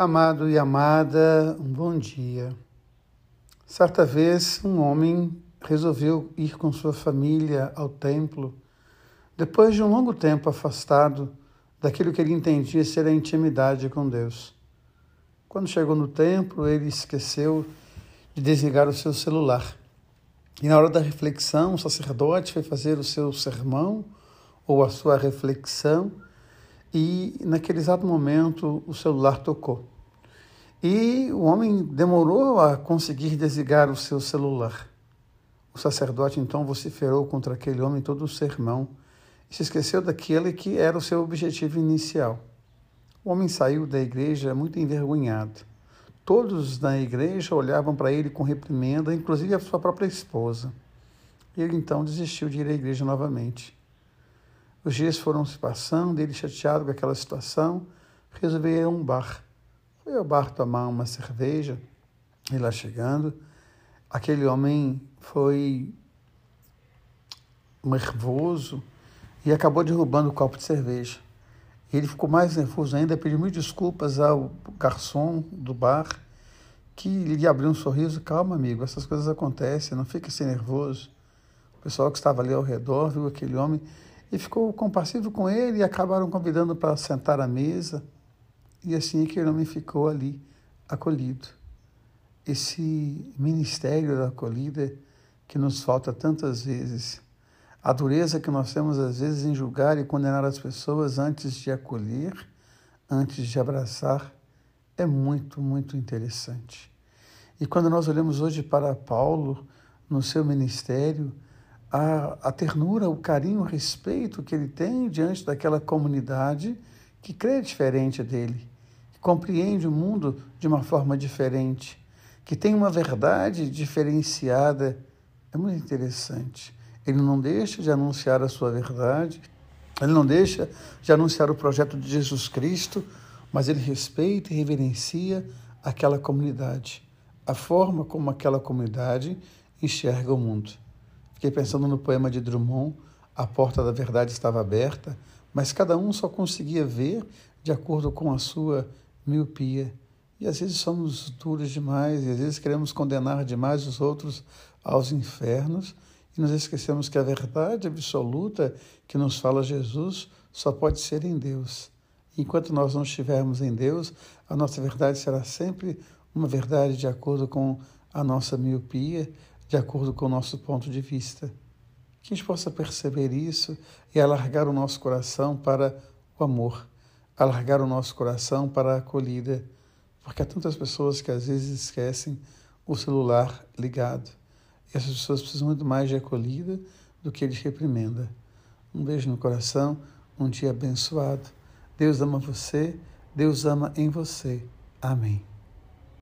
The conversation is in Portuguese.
Amado e amada, um bom dia. Certa vez, um homem resolveu ir com sua família ao templo, depois de um longo tempo afastado daquilo que ele entendia ser a intimidade com Deus. Quando chegou no templo, ele esqueceu de desligar o seu celular. E na hora da reflexão, o sacerdote foi fazer o seu sermão ou a sua reflexão e naquele exato momento o celular tocou. E o homem demorou a conseguir desligar o seu celular. O sacerdote então vociferou contra aquele homem todo o sermão e se esqueceu daquele que era o seu objetivo inicial. O homem saiu da igreja muito envergonhado. Todos na igreja olhavam para ele com reprimenda, inclusive a sua própria esposa. Ele então desistiu de ir à igreja novamente. Os dias foram se passando, ele chateado com aquela situação, resolveu ir a um bar. Foi ao bar tomar uma cerveja, e lá chegando, aquele homem foi nervoso e acabou derrubando o copo de cerveja. Ele ficou mais nervoso ainda, pediu mil desculpas ao garçom do bar, que lhe abriu um sorriso. Calma, amigo, essas coisas acontecem, não fique assim nervoso. O pessoal que estava ali ao redor viu aquele homem e ficou compassivo com ele e acabaram convidando para sentar à mesa. E assim aquele homem ficou ali, acolhido. Esse ministério da acolhida que nos falta tantas vezes. A dureza que nós temos às vezes em julgar e condenar as pessoas antes de acolher, antes de abraçar, é muito, muito interessante. E quando nós olhamos hoje para Paulo, no seu ministério, a, a ternura, o carinho, o respeito que ele tem diante daquela comunidade que crê diferente dele, que compreende o mundo de uma forma diferente, que tem uma verdade diferenciada, é muito interessante. Ele não deixa de anunciar a sua verdade, ele não deixa de anunciar o projeto de Jesus Cristo, mas ele respeita e reverencia aquela comunidade, a forma como aquela comunidade enxerga o mundo. Fiquei pensando no poema de Drummond, A Porta da Verdade estava aberta, mas cada um só conseguia ver de acordo com a sua miopia. E às vezes somos duros demais, e às vezes queremos condenar demais os outros aos infernos, e nos esquecemos que a verdade absoluta que nos fala Jesus só pode ser em Deus. Enquanto nós não estivermos em Deus, a nossa verdade será sempre uma verdade de acordo com a nossa miopia, de acordo com o nosso ponto de vista. Que a gente possa perceber isso e alargar o nosso coração para o amor, alargar o nosso coração para a acolhida, porque há tantas pessoas que às vezes esquecem o celular ligado. E essas pessoas precisam muito mais de acolhida do que de reprimenda. Um beijo no coração, um dia abençoado. Deus ama você, Deus ama em você. Amém.